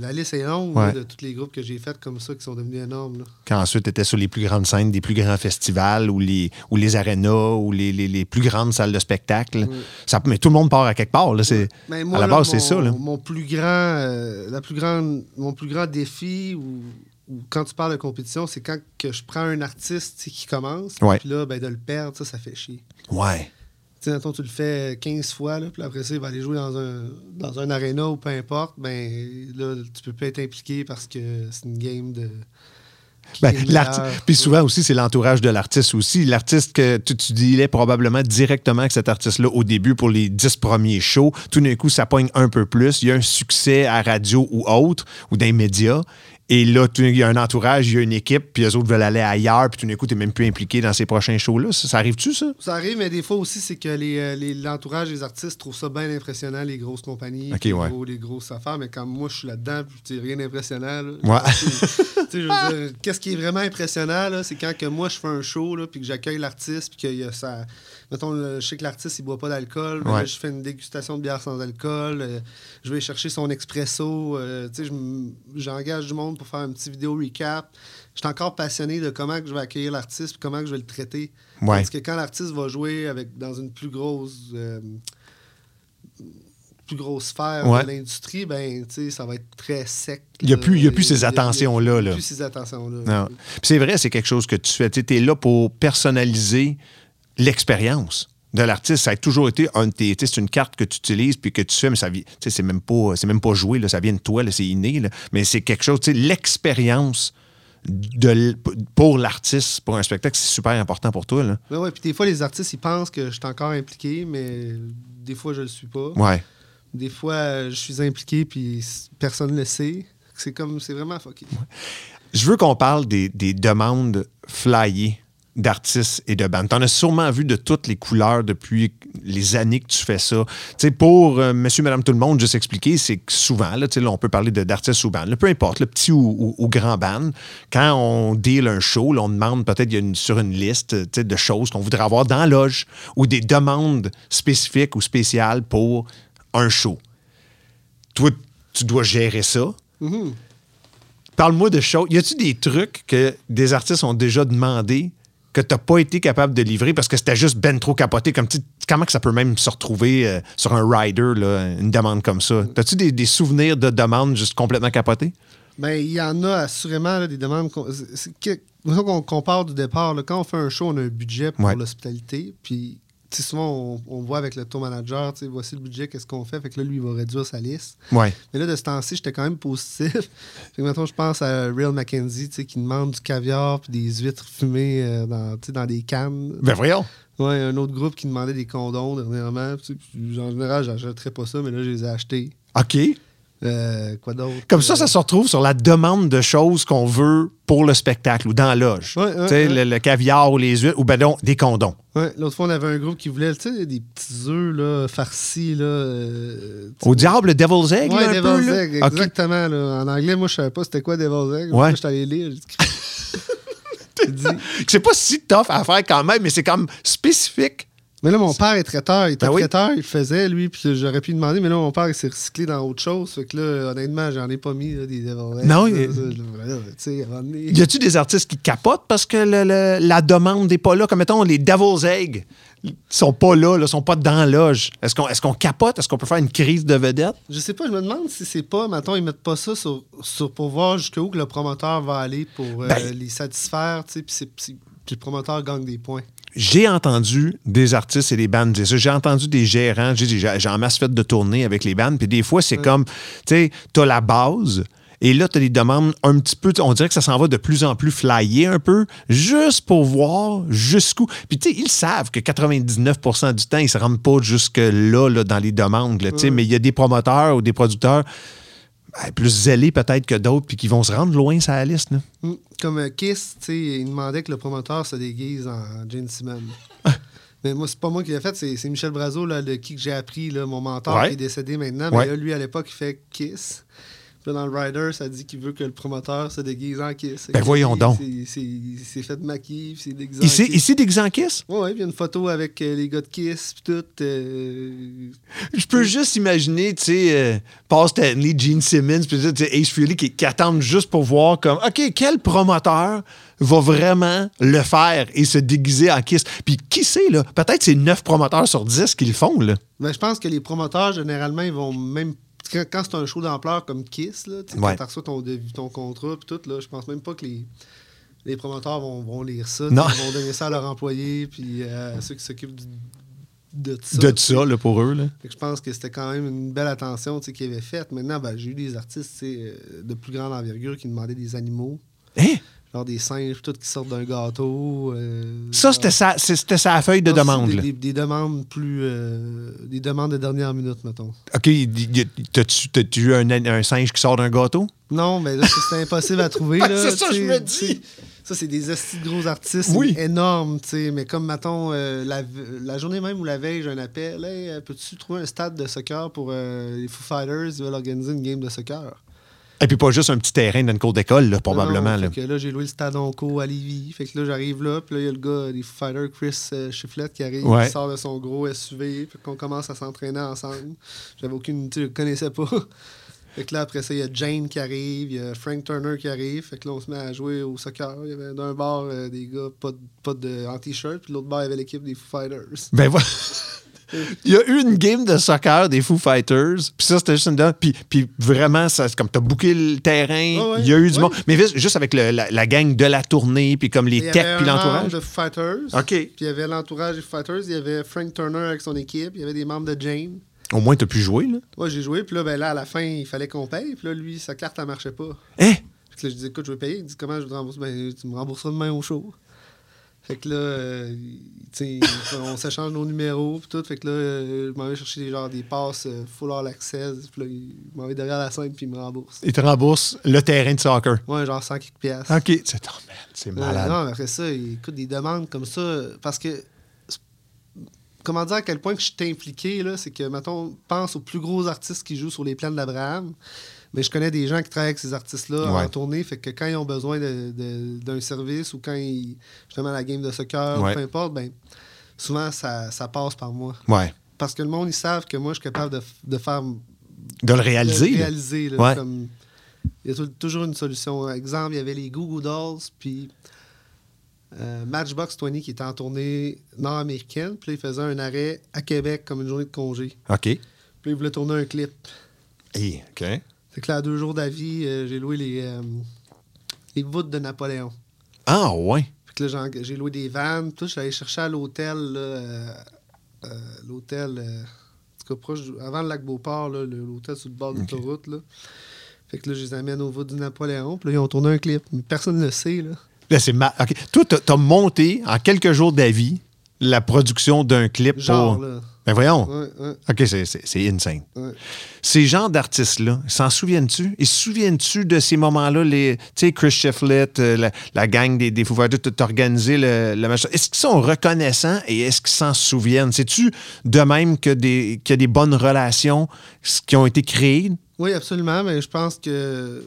La liste est longue Ouais. là, de tous les groupes que j'ai faits comme ça qui sont devenus énormes. là. Quand ensuite tu étais sur les plus grandes scènes des plus grands festivals ou les, ou les arénas ou les, les- les plus grandes salles de spectacle. Ça, mais tout le monde part à quelque part. Là, c'est, Mais à moi, la base, c'est ça. Là. Mon plus grand, euh, la plus grande, mon plus grand défi, ou quand tu parles de compétition, c'est quand que je prends un artiste qui commence, puis là, ben, de le perdre, ça, ça fait chier. Ouais. Tu sais, tu le fais 15 fois, puis après ça, il va aller jouer dans un, dans un aréna ou peu importe, ben là, tu peux plus être impliqué parce que c'est une game de. Ben. Puis souvent aussi, c'est l'entourage de l'artiste aussi. L'artiste que tu, tu dealais probablement directement avec cet artiste-là au début pour les dix premiers shows. Tout d'un coup, ça pogne un peu plus. Il y a un succès à radio ou autre, ou dans les médias. Et là, il y a un entourage, il y a une équipe, puis les autres veulent aller ailleurs, puis tout d'un coup, tu n'es même plus impliqué dans ces prochains shows-là. Ça, ça arrive-tu, ça? Ça arrive, mais des fois aussi, c'est que les, euh, les- l'entourage des artistes trouvent ça bien impressionnant, les grosses compagnies, les, ouais. gros- les grosses affaires. Mais quand moi, je suis là-dedans, puis c'est rien d'impressionnant. là. Ouais. Qu'est-ce qui est vraiment impressionnant, c'est quand que moi, je fais un show, là, puis que j'accueille l'artiste, puis qu'il y a ça. Mettons, je sais que l'artiste, il boit pas d'alcool. Ouais. je fais une dégustation de bière sans alcool. euh, je vais chercher son expresso. euh, tu sais, j'engage du monde pour faire un petit vidéo recap. Je suis encore passionné de comment que je vais accueillir l'artiste, puis comment que je vais le traiter. Ouais. Parce que quand l'artiste va jouer avec, dans une plus grosse. euh, plus grosse sphère Ouais. de l'industrie, ben, ça va être très sec. Il y a plus- y a plus ces attentions-là, il y a plus ces attentions-là. C'est vrai, c'est quelque chose que tu fais. Tu es là pour personnaliser l'expérience de l'artiste. Ça a toujours été un C'est une carte que tu utilises puis que tu fais, mais ça C'est même pas, c'est même pas joué, là, ça vient de toi, là, c'est inné. là. Mais c'est quelque chose, tu sais, l'expérience de pour l'artiste, pour un spectacle, c'est super important pour toi. Là. Mais ouais, puis des fois, les artistes, ils pensent que je suis encore impliqué, mais des fois, je le suis pas. Ouais. Des fois, je suis impliqué, puis personne ne le sait. C'est comme, c'est vraiment fucké. Je veux qu'on parle des, des demandes flyées d'artistes et de bandes. Tu en as sûrement vu de toutes les couleurs depuis les années que tu fais ça. Pour euh, monsieur, madame, tout le monde, juste expliquer, c'est que souvent, là, on peut parler de- d'artistes ou bandes, peu importe, le petit ou, ou- ou grand band, quand on deal un show, là, on demande peut-être une- sur une liste de choses qu'on voudrait avoir dans la loge ou des demandes spécifiques ou spéciales pour un show. Toi, tu dois gérer ça. Parle-moi de choses. Y a-tu des trucs que des artistes ont déjà demandé que tu n'as pas été capable de livrer parce que c'était juste ben trop capoté? Comme, comment que ça peut même se retrouver euh, sur un rider, là, une demande comme ça? As-tu des, des souvenirs de demandes juste complètement capotées? Ben, il y en a assurément là, des demandes. qu'on- c'est- c'est qu'on compare du départ. là, quand on fait un show, on a un budget pour Ouais. l'hospitalité. Puis, souvent, on, on voit avec le tour manager, voici le budget, qu'est-ce qu'on fait? Fait que là, lui, il va réduire sa liste. Ouais. Mais là, de ce temps-ci, j'étais quand même positif. fait que maintenant, je pense à Real sais, qui demande du caviar puis des huîtres fumées euh, dans, dans des cannes. Ben voyons. Ouais, un autre groupe qui demandait des condoms dernièrement. en général, j'achèterais pas ça, mais là, je les ai achetés. OK. Euh, quoi d'autre? Comme ça, ça se retrouve sur la demande de choses qu'on veut pour le spectacle ou dans la loge. Ouais, ouais, sais, le, le caviar ou les huîtres, ou ben non, des condoms. Ouais, l'autre fois, on avait un groupe qui voulait, sais, des petits œufs, là, farcis, là. euh, sais. Au diable, le devil's egg, un Devil's peu? Egg, exactement. là. En anglais, moi, je savais pas c'était quoi Devil's Egg. Moi, j'étais allé lire. dit- C'est pas si tough à faire quand même, mais c'est quand même spécifique. Mais là, mon père est traiteur. Il était Ben oui. traiteur, il le faisait, lui, puis j'aurais pu lui demander, mais là, mon père, il s'est recyclé dans autre chose. Fait que là, honnêtement, j'en ai pas mis là, des. Non, là, il- ça, là, Y a-tu des artistes qui capotent parce que le- le- la demande n'est pas là? Comme mettons, les Devil's Egg sont pas là, là sont pas dans loge. Est-ce qu'on est qu'on capote? Est-ce qu'on peut faire une crise de vedette? Je sais pas, je me demande si c'est pas, mettons, ils mettent pas ça sur, sur- pour voir jusqu'où que le promoteur va aller pour euh, Ben- les satisfaire, tu sais, puis le promoteur gagne des points. J'ai entendu des artistes et des bandes dire ça. J'ai entendu des gérants. J'ai en masse fait de tournées avec les bandes. Puis des fois, c'est comme, tu sais, t'as la base. Et là, tu as des demandes un petit peu, on dirait que ça s'en va de plus en plus flyer un peu, juste pour voir jusqu'où. Puis, tu sais, ils savent que 99% du temps, ils se rendent pas jusque-là là, dans les demandes. là, Mais il y a des promoteurs ou des producteurs ben, plus zélés peut-être que d'autres, puis qui vont se rendre loin sur la liste. là. Mm. Comme euh, Kiss, il demandait que le promoteur se déguise en Gene Simmons. Mais moi, c'est pas moi qui l'ai fait, c'est Michel Brazo, là, de qui que j'ai appris, là, mon mentor, Ouais. qui est décédé maintenant. Ouais. Mais là, lui, à l'époque, il fait Kiss. Puis dans le Rider, ça dit qu'il veut que le promoteur se déguise en Kiss. Ben voyons lui, donc. c'est- Il s'est fait maquiller, puis c'est déguisé Kiss. ici déguisé en Kiss? Ouais, ouais, puis il y a une photo avec euh, les gars de Kiss, puis tout. euh, Je peux juste imaginer, tu sais, euh, Paul Stanley, Gene Simmons, puis Ace Frehley qui, qui attendent juste pour voir comme, OK, quel promoteur va vraiment le faire et se déguiser en Kiss? Puis qui sait, là? Peut-être c'est 9 promoteurs sur 10 qui le font, là. Ben, je pense que les promoteurs, généralement, ils vont même. Quand, quand c'est un show d'ampleur comme Kiss, là, Ouais. quand tu reçois ton, ton contrat, puis tout, là, je pense même pas que les, les promoteurs vont, vont lire ça. Non. Ils vont donner ça à leurs employés, puis euh, à ceux qui s'occupent de ça. De ça, là, pour eux, là. Je pense que c'était quand même une belle attention qu'ils avaient faite. Maintenant, ben, j'ai eu des artistes euh, de plus grande envergure qui demandaient des animaux, Hein? Genre des singes, tout qui sortent d'un gâteau. euh, Ça, c'était sa, c'était sa feuille de non, c'est demande, des, là. des- des demandes plus. euh, des demandes de dernière minute, mettons. OK, t'as-tu t'as-tu eu un, un singe qui sort d'un gâteau? Non, mais là, c'est impossible à trouver. C'est ça, je me dis. Ça, c'est des estis de gros artistes Oui. énormes, tu sais. Mais comme, mettons, euh, la, la journée même ou la veille, j'ai un appel. Hey, peux-tu trouver un stade de soccer pour les Foo Fighters? Ils veulent organiser une game de soccer? Et puis pas juste un petit terrain dans une cour d'école, là, probablement. Non, là. fait que là, j'ai loué le stade Onco à Lévis. Fait que là, j'arrive là, puis là, il y a le gars des Foo Fighters, Chris euh, qui arrive, Ouais. qui sort de son gros SUV. Fait qu'on commence à s'entraîner ensemble. J'avais aucune... Je le connaissais pas. Fait que là, après ça, il y a Jane qui arrive, il y a Frank Turner qui arrive. Fait que là, on se met à jouer au soccer. Il y avait d'un bar euh, des gars pas de, pas de, en t-shirt, puis l'autre bar, il y avait l'équipe des Foo Fighters. Ben voilà. Il y a eu une game de soccer des Foo Fighters, puis ça, c'était juste une dame. Puis, puis vraiment, ça, c'est comme t'as booké le terrain, ouais, il y a eu du ouais. monde. Mais juste- avec le- la, la gang de la tournée, puis comme les techs, puis l'entourage. de Fighters. OK. Puis il y avait l'entourage des Fighters. Il y avait Frank Turner avec son équipe. Il y avait des membres de Jane. Au moins, t'as pu jouer, là. Ouais, j'ai joué. Puis là, ben là, à la fin, il fallait qu'on paye. Puis là, lui, sa carte, elle marchait pas. Hein? Que là, je dis, écoute, je vais payer. Il dit, comment je te rembourse? Ben, tu me rembourseras demain au show. Fait que là, euh, tu sais, on s'échange nos numéros, puis tout. Fait que là, euh, je m'en vais chercher des, genre, des passes euh, full all access. Puis là, il m'en va derrière la scène, puis il me rembourse. Ils te remboursent le terrain de soccer. Ouais, genre 100 quelques piastres. OK. C'est oh, man, c'est malade. non, mais après ça, écoute, des demandes comme ça, parce que, comment dire à quel point que je suis impliqué, là, c'est que, mettons, pense aux plus gros artistes qui jouent sur les plans d'Abraham, mais je connais des gens qui travaillent avec ces artistes-là Ouais. en tournée, fait que quand ils ont besoin d'un service ou quand ils, justement, la game de soccer, Ouais. ou peu importe, ben, souvent, ça, ça passe par moi. Ouais. Parce que le monde, ils savent que moi, je suis capable de, de faire De le réaliser. de là. réaliser, là, Ouais. comme- il y a tou- toujours une solution. Exemple, il y avait les Goo Goo Dolls, puis euh, Matchbox 20 qui était en tournée nord-américaine. Puis il faisait un arrêt à Québec comme une journée de congé. OK. Puis il voulait tourner un clip. Hey, OK. Fait que là, à deux jours d'avis, euh, j'ai loué les, euh, les voûtes de Napoléon. Ah, ouais. Fait que là, j'ai loué des vannes. Tout, je suis allé chercher à l'hôtel, euh, l'hôtel, en tout cas, proche, avant le lac Beauport, l'hôtel sur le bord de l'autoroute, là. Fait que là, je les amène au voûtes du Napoléon. Puis là, ils ont tourné un clip. Mais personne ne le sait, là. Là, c'est ma... OK. Toi, t'as- t'as monté en quelques jours d'avis la production d'un clip Genre, pour. là. Ben voyons. Ouais, ouais, OK, c'est- insane. ouais. Ces genres d'artistes-là, s'en souviennent-tu? Ils se souviennent-tu de ces moments-là? Tu sais, Chris Shefflett, euh, la, la gang des, des Foo tout organisé le, le machin. Est-ce qu'ils sont reconnaissants et est-ce qu'ils s'en souviennent? C'est-tu de même que des, qu'il y a des bonnes relations qui ont été créées? Oui, absolument, mais je pense que.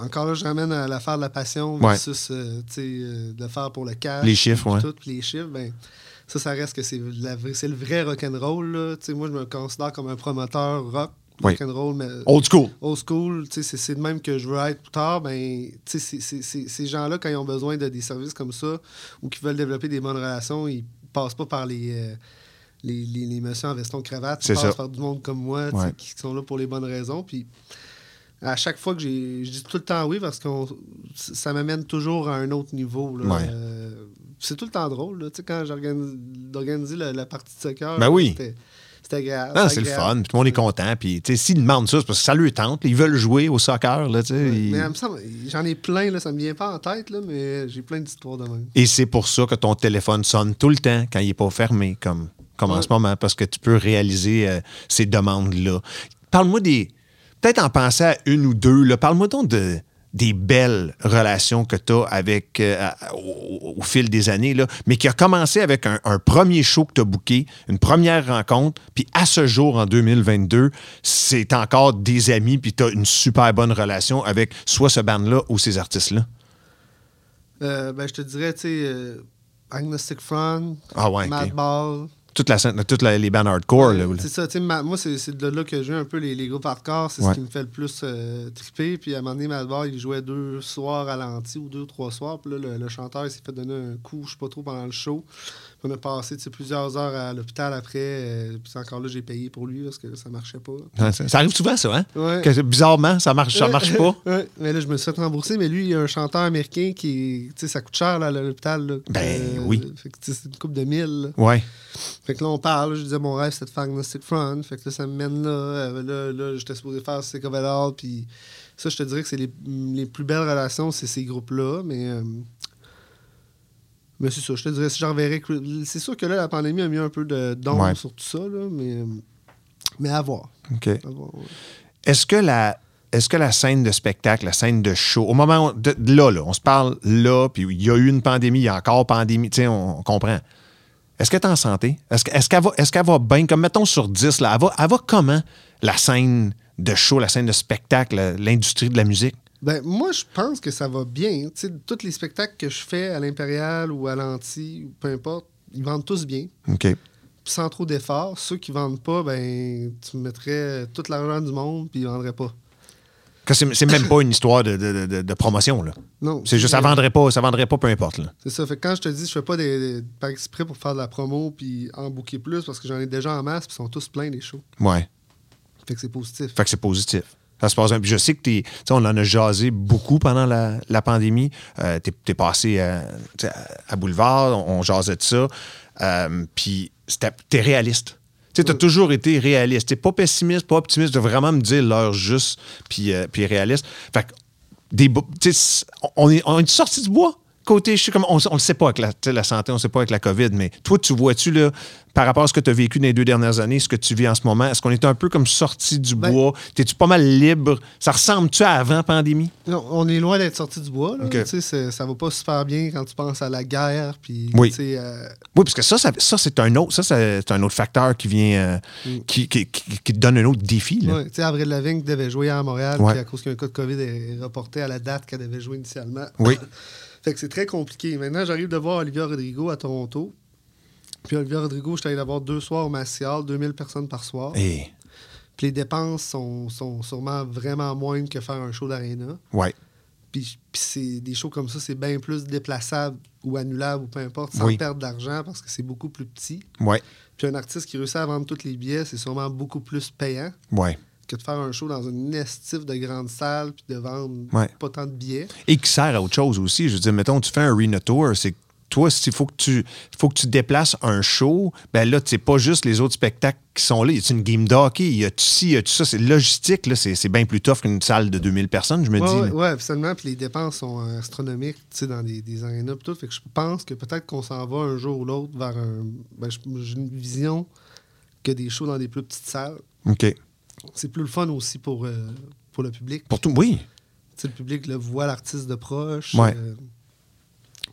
Encore là, je ramène à l'affaire de la passion versus euh, euh, de faire pour le cash. Les chiffres, puis les chiffres, ben, ça, ça reste que c'est la vraie- c'est le vrai rock'n'roll. Moi, je me considère comme un promoteur rock, Oui. rock'n'roll, mais Old school. old school. C'est c'est de même que je veux être plus tard. Ben, c'est- ces gens-là, quand ils ont besoin de des services comme ça ou qui veulent développer des bonnes relations, ils passent pas par les. euh, les, les, les messieurs en veston cravate, ils passent ça. par du monde comme moi, Ouais. qui sont là pour les bonnes raisons. Puis à chaque fois que j'ai. Je dis tout le temps oui parce que ça m'amène toujours à un autre niveau. là. Ouais. Euh, c'est tout le temps drôle. Là. Tu sais, Quand j'organise d'organiser la, la partie de soccer, Ben oui. c'était agréable. Non, c'est le fun. puis Tout le monde est content. Puis, tu sais, s'ils demandent ça, c'est parce que ça leur tente. Ils veulent jouer au soccer. Là, tu sais, ils- Mais j'en ai plein, là, ça me vient pas en tête, là, mais j'ai plein d'histoires de même. Et c'est pour ça que ton téléphone sonne tout le temps quand il n'est pas fermé, comme, comme en ce moment, parce que tu peux réaliser euh, ces demandes-là. Parle-moi des. Peut-être en penser à une ou deux. là. Parle-moi donc de, des belles relations que tu as avec, euh, au, au fil des années, là, mais qui a commencé avec un, un premier show que tu as booké, une première rencontre, puis à ce jour, en 2022, c'est encore des amis, puis tu as une super bonne relation avec soit ce band-là ou ces artistes-là? Euh, ben, je te dirais, tu sais, euh, Agnostic Front, Ah ouais, ok. Madball. Toute la, scène- toutes les bands hardcore. là, C'est ça, ma- moi, c'est c'est de là que j'ai un peu les, les groupes hardcore. C'est Ouais. ce qui me fait le plus euh, triper. Puis à un moment donné, Madball, il jouait deux soirs à l'anti ou deux, trois soirs. Puis là, le, le chanteur, il s'est fait donner un coup, je sais pas trop, pendant le show. On a passé, plusieurs heures à l'hôpital après. euh, puis encore là, j'ai payé pour lui parce que ça marchait pas. Ça, ça arrive souvent, ça, hein? Ouais. Que, bizarrement, ça marche, ça marche pas. Ouais, mais là, je me suis fait rembourser, mais lui, il y a un chanteur américain qui. Tu sais, ça coûte cher là, à l'hôpital. Ben, Euh, oui. Fait que c'est une coupe de mille. là. Ouais. Fait que là, on parle. Je disais, mon rêve, c'était de faire Agnostic Front. Fait que là, ça me mène là. Euh, là, là j'étais supposé faire Sick of. Puis ça, je te dirais que c'est les, les plus belles relations, c'est ces groupes-là. Mais. euh, mais c'est ça, je te dirais, si j'en reverrais. C'est sûr que là, la pandémie a mis un peu de d'ombre Ouais. sur tout ça, là, mais. Mais à voir. OK. Ouais. Est-ce que la. Est-ce que la scène de spectacle, la scène de show, au moment où- de, de là, là, on se parle là, puis il y a eu une pandémie, il y a encore pandémie, tu sais, on, on comprend. Est-ce qu'elle est en santé? Est-ce, est-ce qu'elle va, qu'elle va bien? Comme mettons sur 10, là, elle va, elle va comment la scène de show, la scène de spectacle, l'industrie de la musique? Ben, moi, je pense que ça va bien. Tous les spectacles que je fais à l'Impérial ou à l'Anti, ou peu importe, ils vendent tous bien, OK. sans trop d'efforts. Ceux qui vendent pas, ben, tu mettrais tout l'argent du monde, puis ils vendraient pas. C'est, même pas une histoire de, de- de- de promotion, là. Non. C'est juste, ça vendrait pas, ça vendrait pas, peu importe, là. C'est ça. Fait que quand je te dis, je fais pas des, des- par exprès pour faire de la promo, puis en booker plus, parce que j'en ai déjà en masse, puis ils sont tous pleins, les shows. Ouais. Fait que c'est positif. Fait que c'est positif. Ça se passe bien. Puis je sais que. Tu sais, on en a jasé beaucoup pendant la, la pandémie. Euh, t'es, t'es passé à, tu à Boulevard, on, on jasait de ça. Euh, puis c'était- t'es réaliste. Tu t'as toujours été réaliste. T'es pas pessimiste, pas optimiste, de vraiment me dire l'heure juste, puis, euh, puis réaliste. Fait que des, tu on est, on est sorti du bois. Côté, je sais comme, on ne le sait pas avec la, santé, on ne sait pas avec la COVID, mais toi, tu vois-tu, là, par rapport à ce que tu as vécu dans les deux dernières années, ce que tu vis en ce moment, est-ce qu'on est un peu comme sorti du Ben- bois? T'es-tu pas mal libre? Ça ressemble-tu à avant pandémie? Non, on est loin d'être sorti du bois. Là. Ok. Tu sais, c'est- Ça va pas super bien quand tu penses à la guerre. Puis, Oui. euh, Oui, parce que ça, ça, ça, c'est un autre, ça, c'est un autre facteur qui vient, euh, qui, qui- qui- qui te donne un autre défi. Là. Ouais, tu sais, Avril Lavigne devait jouer à Montréal, Ouais. puis à cause qu'un cas de COVID est reporté à la date qu'elle devait jouer initialement. Oui. fait que c'est très compliqué. Maintenant, j'arrive de voir Olivia Rodrigo à Toronto. Puis Olivia Rodrigo, je suis allé la voir deux soirs au Massial, 2000 personnes par soir. Puis les dépenses sont, sont sûrement vraiment moindres que faire un show d'aréna. ouais. Puis, puis c'est des shows comme ça, c'est bien plus déplaçable ou annulable ou peu importe, sans Oui. perdre d'argent parce que c'est beaucoup plus petit. Ouais. Puis un artiste qui réussit à vendre tous les billets, c'est sûrement beaucoup plus payant Ouais. Que de faire un show dans une estive de grande salle puis de vendre Ouais. pas tant de billets. Et qui sert à autre chose aussi. Je veux dire, mettons, tu fais un arena tour, c'est que toi, s'il faut que tu faut que tu déplaces un show, ben là, c'est pas juste les autres spectacles qui sont là. Il y a une game de hockey, il y a-tu ci, il y a-tu ça. C'est logistique, là, c'est, bien plus tough qu'une salle de 2000 personnes, je me Ouais, dis. là. ouais, absolument. Puis les dépenses sont euh, astronomiques, tu sais, dans des, des arénas pis tout. Fait que je pense que peut-être qu'on s'en va un jour ou l'autre vers un... Ben, j'ai une vision que des shows dans des plus petites salles. OK. C'est plus le fun aussi pour, euh, pour le public. Pour tout, oui. Le public le voit l'artiste de proche. Ouais. euh,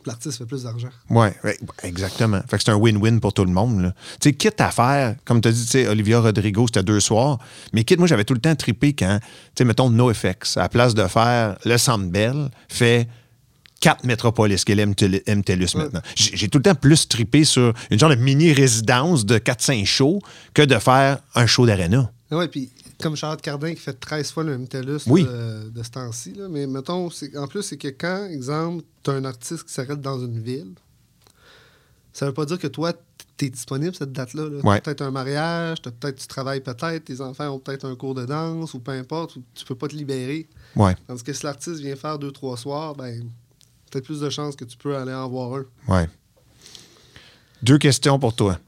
l'artiste fait plus d'argent. Ouais, exactement. Fait que c'est un win-win pour tout le monde. Tu sais, quitte à faire, comme tu as dit, tu sais, Olivia Rodrigo, c'était deux soirs, mais quitte, moi, j'avais tout le temps trippé quand, tu sais, mettons, NoFX, à la place de faire le Centre Bell, fait quatre métropolis, qu'est MTLUS Ouais. maintenant. J'ai tout le temps plus trippé sur une genre de mini-résidence de 4-5 shows que de faire un show d'aréna. Ouais, puis comme Charlotte Cardin qui fait 13 fois le MTLUS Oui. là, de ce temps-ci. Mais mettons, en plus, c'est que quand, exemple, tu as un artiste qui s'arrête dans une ville, ça veut pas dire que toi, tu es disponible cette date-là. là. Ouais. Peut-être un mariage, t'as peut-être tu travailles peut-être, tes enfants ont peut-être un cours de danse ou peu importe, ou tu peux pas te libérer. Ouais, Tandis que si l'artiste vient faire deux, trois soirs, ben, peut-être plus de chances que tu peux aller en voir un. ouais. Deux questions pour toi.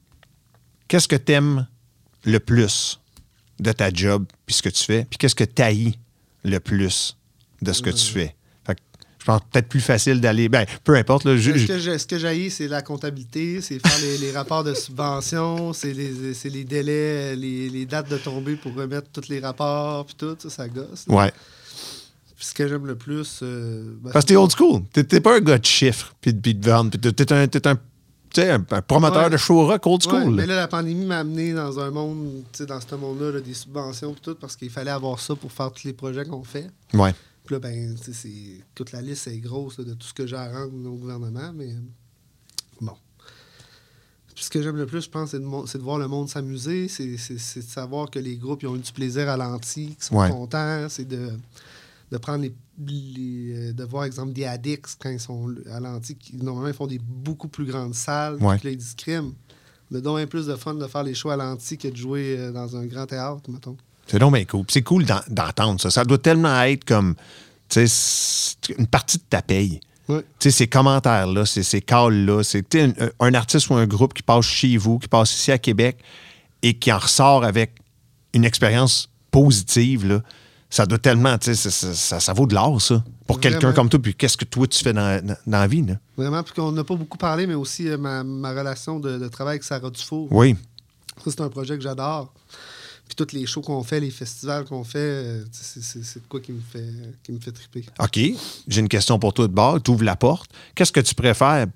Qu'est-ce que t'aimes le plus? De ta job puis ce que tu fais? Puis qu'est-ce que t'haïs le plus de ce que tu fais? Fait que je pense peut-être plus facile d'aller. Ben, peu importe. Là, je- Ce que j'ai- ce que j'ai, c'est la comptabilité, c'est faire les, les rapports de subvention, c'est les, délais, les, les dates de tombée pour remettre tous les rapports, puis tout, ça, ça gosse. là. ouais. Puis ce que j'aime le plus. euh, ben, Parce que t'es old school. T'es pas un gars de chiffres puis de, vente. puis T'es un, tu sais, un, un promoteur Ouais. de show rock old school. Ouais, mais là, la pandémie m'a amené dans un monde, tu sais, dans ce monde-là, là, des subventions et tout, parce qu'il fallait avoir ça pour faire tous les projets qu'on fait. Ouais. Puis là, ben, c'est- toute la liste est grosse là, de tout ce que j'ai à rendre au gouvernement, mais bon. Puis ce que j'aime le plus, je pense, c'est de, mon- c'est de voir le monde s'amuser, c'est de savoir que les groupes ils ont eu du plaisir à l'anti, qu'ils sont Ouais. contents, c'est de, de prendre les, les- euh, de voir, exemple, des addicts quand ils sont à l'anti, qui normalement ils font des beaucoup plus grandes salles, Ouais. puis là, ils disent crime. On a donc bien plus de fun de faire les shows à l'anti que de jouer euh, dans un grand théâtre, mettons. C'est donc bien cool. C'est cool d'en- d'entendre ça. Ça doit tellement être comme tu sais, c'est une partie de ta paye. Sais, ces commentaires-là, ces, ces calls-là, c'est un, un artiste ou un groupe qui passe chez vous, qui passe ici à Québec et qui en ressort avec une expérience positive, là, ça doit tellement, tu sais, ça, ça- ça- ça vaut de l'or, ça, pour quelqu'un comme toi. Puis qu'est-ce que toi, tu fais dans, dans- dans la vie, là? Vraiment, puis qu'on n'a pas beaucoup parlé, mais aussi euh, ma, ma relation de, de travail avec Sarah Dufour. Oui. Ça, c'est un projet que j'adore. Puis tous les shows qu'on fait, les festivals qu'on fait, euh, c'est de quoi qui me fait, qui me fait triper. OK, j'ai une question pour toi de bord. Tu ouvres la porte. Qu'est-ce que tu préfères?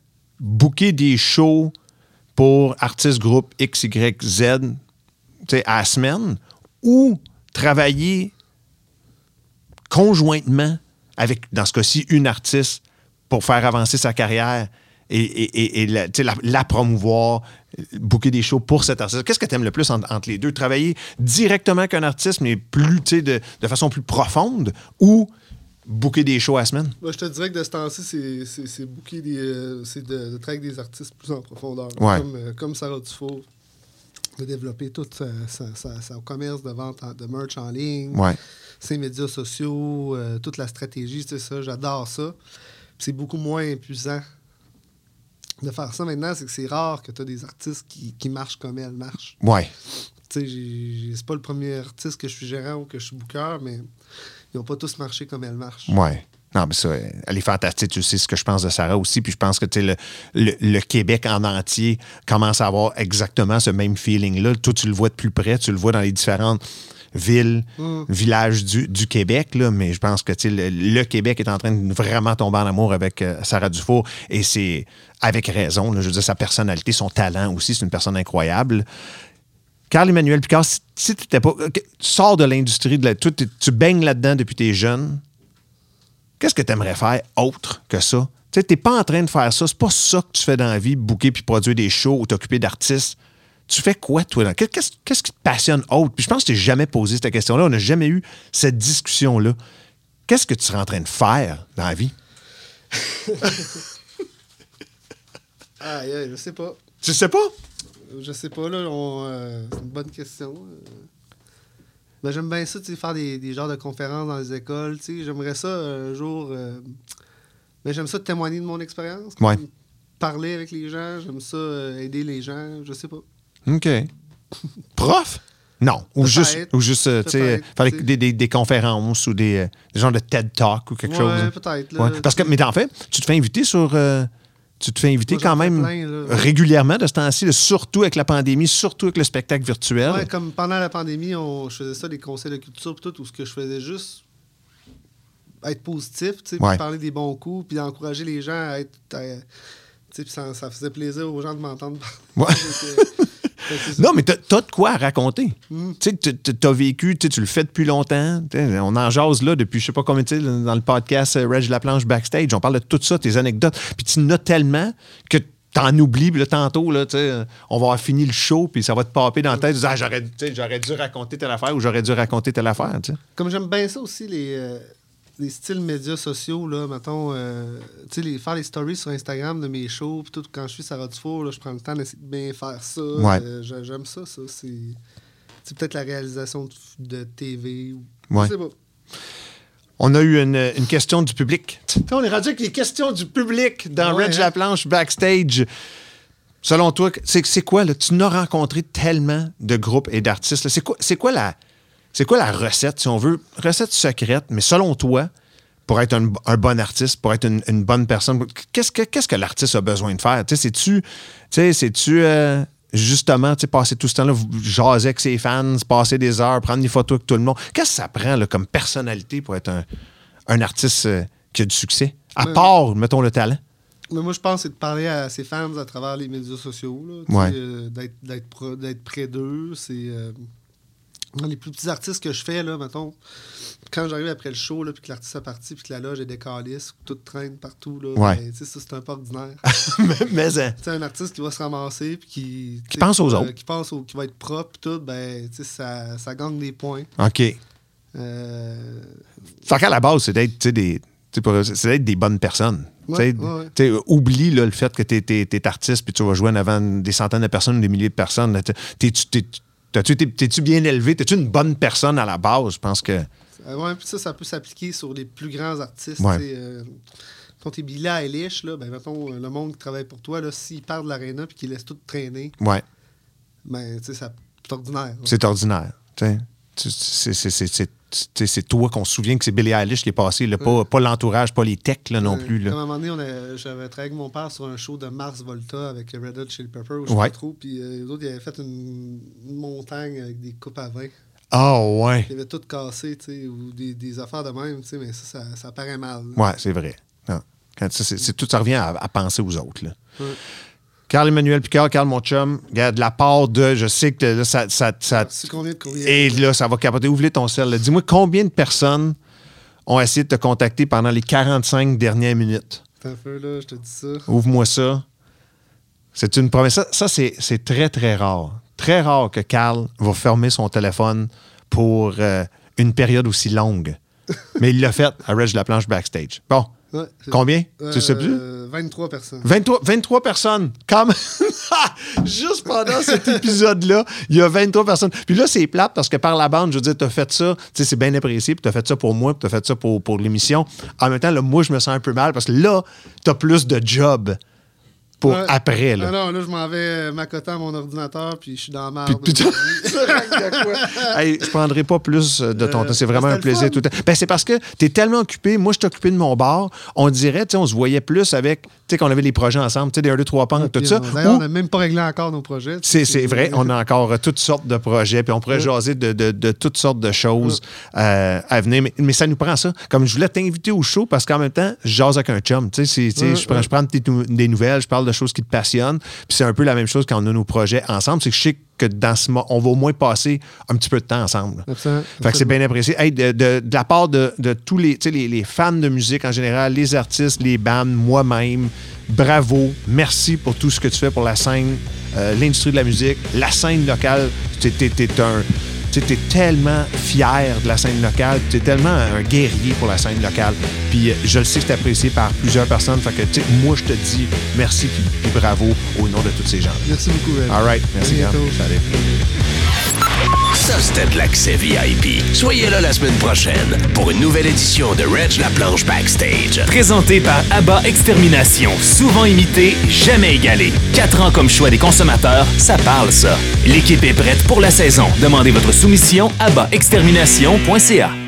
Booker des shows pour artistes groupe X, Y, Z tu sais, à la semaine ou travailler conjointement avec, dans ce cas-ci, une artiste pour faire avancer sa carrière et, et- et- et la, promouvoir, booker des shows pour cet artiste. Qu'est-ce que tu aimes le plus en- entre les deux? Travailler directement avec un artiste, mais plus, de, de façon plus profonde ou booker des shows à la semaine? Moi, je te dirais que de ce temps-ci, c'est- c'est c'est booker des, euh, c'est de, de travailler avec des artistes plus en profondeur. Ouais. Comme, euh, comme Sarah Dufour, de développer tout sa- sa- sa- son commerce de vente en- de merch en ligne. Ouais. ses médias sociaux, euh, toute la stratégie, c'est ça, j'adore ça. C'est beaucoup moins épuisant de faire ça maintenant, c'est que c'est rare que tu as des artistes qui, qui marchent comme elle marche. Ouais. Tu sais, c'est pas le premier artiste que je suis gérant ou que je suis booker, mais ils ont pas tous marché comme elle marche. Ouais. Non, mais ça, elle est fantastique. Tu sais ce que je pense de Sarah aussi. Puis je pense que tu le, le, le Québec en entier commence à avoir exactement ce même feeling-là. Toi, tu le vois de plus près. Tu le vois dans les différentes villes, villages du, du Québec. Là, mais je pense que tu le, le Québec est en train de vraiment tomber en amour avec euh, Sarah Dufour. Et c'est avec raison. là. je veux dire, sa personnalité, son talent aussi. C'est une personne incroyable. Carl-Emmanuel Picard, si, si tu pas. ok, Tu sors de l'industrie, de la, t'es- tu baignes là-dedans depuis tes jeunes. Qu'est-ce que tu aimerais faire autre que ça? Tu sais, t'es pas en train de faire ça. C'est pas ça que tu fais dans la vie, booker puis produire des shows ou t'occuper d'artistes. Tu fais quoi, toi? Qu'est-ce, qu'est-ce qui te passionne autre? Puis je pense que je t'ai jamais posé cette question-là. On n'a jamais eu cette discussion-là. Qu'est-ce que tu serais en train de faire dans la vie? Aïe, aïe, je sais pas. Tu sais pas? Je sais pas, là, on, euh, c'est une bonne question. Euh. Ben, j'aime bien ça, tu sais, faire des, des genres de conférences dans les écoles, tu sais. J'aimerais ça un jour... euh, ben, j'aime ça témoigner de mon expérience. Ouais. Parler avec les gens, j'aime ça euh, aider les gens, je sais pas. OK. Prof? Non. Ou juste, ou juste euh, tu sais, Peut-être, faire des, des- conférences ou des, euh, des genres de TED Talk ou quelque Ouais, chose. peut-être, Ouais. Parce que, mais en fait, tu te fais inviter sur. euh, tu te fais inviter Moi, quand même plein, régulièrement de ce temps-ci, surtout avec la pandémie, surtout avec le spectacle virtuel. Ouais, comme pendant la pandémie, on, je faisais ça, des conseils de culture, pis tout, où ce que je faisais juste être positif, puis Ouais. parler des bons coups, puis d'encourager les gens à être. à- puis ça, ça faisait plaisir aux gens de m'entendre parler. Ouais. Non, mais t'as as de quoi à raconter. Mm. Tu sais, tu- tu as vécu, tu le fais depuis longtemps. On en jase là depuis je sais pas combien de temps dans le podcast euh, Reg Laplanche Backstage. On parle de tout ça, tes anecdotes. Puis tu en as tellement que t'en oublies. Puis là, tantôt, là, euh, on va avoir fini le show, puis ça va te popper dans la tête. Tu dis, Ah, j'aurais dû raconter telle affaire ou j'aurais dû raconter telle affaire. Comme j'aime bien ça aussi, les, euh, les styles médias sociaux, là, mettons, euh, tu sais, faire les stories sur Instagram de mes shows, puis tout, quand je suis Sarah Dufour, là, je prends le temps d'essayer de bien faire ça. Ouais. Euh, j'a- j'aime ça, ça. C'est peut-être la réalisation de, de TV. Ou, Ouais. Je sais pas. On a eu une, une question du public. On est rendu avec les questions du public dans Ouais, Reg hein? Laplanche Backstage. Selon toi, c'est quoi, là? Tu n'as rencontré tellement de groupes et d'artistes. là. C'est quoi, c'est quoi, la, c'est quoi la recette, si on veut? Recette secrète, mais selon toi, pour être un, un bon artiste, pour être une, une bonne personne, qu'est-ce que, qu'est-ce que l'artiste a besoin de faire? Tu sais, C'est-tu, c'est-tu euh, justement passer tout ce temps-là, vous- jaser avec ses fans, passer des heures, prendre des photos avec tout le monde? Qu'est-ce que ça prend là, comme personnalité pour être un, un artiste euh, qui a du succès? À part, mettons, le talent. Mais moi, je pense que c'est de parler à ses fans à travers les médias sociaux. là, Ouais. euh, d'être, d'être, pro- d'être près d'eux. C'est. Dans les plus petits artistes que je fais, là, mettons, quand j'arrive après le show, là, puis que l'artiste est parti, puis que la loge est décalisse, que tout traîne partout, là, Ouais. ben, ça, c'est un peu ordinaire. mais, hein, un artiste qui va se ramasser, puis qui. sais, pense aux euh, autres. Qui pense au, qui va être propre, puis tout, ben, tu sais, ça, ça gagne des points. OK. Euh, Fait qu'à la base, c'est d'être, tu sais, des. C'est des bonnes personnes. Ouais, ouais, ouais. oublie là, le fait que tu es, artiste puis tu vas jouer en avant des centaines de personnes ou des milliers de personnes. t'es- T'es-tu bien élevé? T'es-tu une bonne personne à la base? Je pense que. Euh, ouais, puis ça, ça peut s'appliquer sur les plus grands artistes. Ouais. sais, Euh, quand t'es Billie Eilish, là, ben, mettons, euh, le monde qui travaille pour toi, là, s'il part de l'aréna puis qu'il laisse tout traîner, Ouais, ben, ça- c'est ordinaire. c'est ordinaire. C'est- toi qu'on se souvient que c'est Billie Eilish qui est passé, là, pas, pas l'entourage, pas les techs là, non Ouais. plus. Là. À un moment donné, j'avais travaillé avec mon père sur un show de Mars Volta avec Red Hot Chili Pepper, ou Ouais. trop, puis euh, les autres, ils avaient fait une, une montagne avec des coupes à vin. Ah ouais. Ils avaient tout cassé, tu sais, ou des, des affaires de même, tu sais, mais ça, ça, ça paraît mal. là. Ouais, c'est vrai. Non. Quand ça, tout ça revient à, à penser aux autres. Là. Carl-Emmanuel Picard, Carl, mon chum, regarde, de la part de, je sais que là, ça, ça, ça- combien de courriels? et là, ça va capoter. Ouvre ton sel. Dis-moi combien de personnes ont essayé de te contacter pendant les 45 dernières minutes? Attends un peu, là, je te dis ça. Ouvre-moi ça. C'est une promesse. Ça, ça, c'est, c'est très, très rare. Très rare que Carl va fermer son téléphone pour euh, une période aussi longue. Mais il l'a fait à Reg de la planche backstage. Bon. Ouais, Combien? Tu sais plus? Euh, 23 personnes. 23, 23 personnes. Comme juste pendant cet épisode-là, il y a 23 personnes. Puis là, c'est plate parce que par la bande, je veux dire, t'as fait ça, tu sais, c'est bien apprécié, puis t'as fait ça pour moi, puis t'as fait ça pour, pour l'émission. En même temps, là, moi, je me sens un peu mal parce que là, t'as plus de job pour Ouais. après, là. Ah non, là, je m'en vais euh, m'accoter à mon ordinateur, puis je suis dans la Puis- merde. Hey, je prendrai pas plus de ton Euh, temps. C'est vraiment un plaisir tout le temps. Ben, c'est parce que tu es tellement occupé. Moi, je suis occupé de mon bar. On dirait, tu sais, on se voyait plus avec, tu sais, qu'on avait les projets ensemble, tu sais, des 1, 2, 3 pentes, tout ça. euh, D'ailleurs, Ou- on n'a même pas réglé encore nos projets. c'est, vrai, on a encore euh, toutes sortes de projets, puis on pourrait Ouais. jaser de, de- de toutes sortes de choses euh, à venir. Mais, mais ça nous prend ça. Comme je voulais t'inviter au show parce qu'en même temps, je jase avec un chum. Tu sais, je, prends, je prends des, des nouvelles, je parle de choses qui te passionnent. Puis c'est un peu la même chose quand on a nos projets ensemble. C'est que je sais que dans ce mo- on va au moins passer un petit peu de temps ensemble. Absolument. Fait que c'est bien apprécié. Hey, de, de- de la part de, de tous les, les, les fans de musique en général, les artistes, les bandes, moi-même, bravo. Merci pour tout ce que tu fais pour la scène, euh, l'industrie de la musique, la scène locale. T'es, t'es- t'es un. Tu es tellement fier de la scène locale, tu es tellement un guerrier pour la scène locale. Puis euh, je le sais que c'est apprécié par plusieurs personnes. Fait que, moi, je te dis merci puis, bravo au nom de tous ces gens. Merci beaucoup. Ed. All right. Merci. Salut. L'accès VIP. Soyez là la semaine prochaine pour une nouvelle édition de Reg la planche backstage. Présenté par ABBA Extermination, souvent imité, jamais égalé. Quatre ans comme choix des consommateurs, ça parle ça. L'équipe est prête pour la saison. Demandez votre soumission à extermination.ca.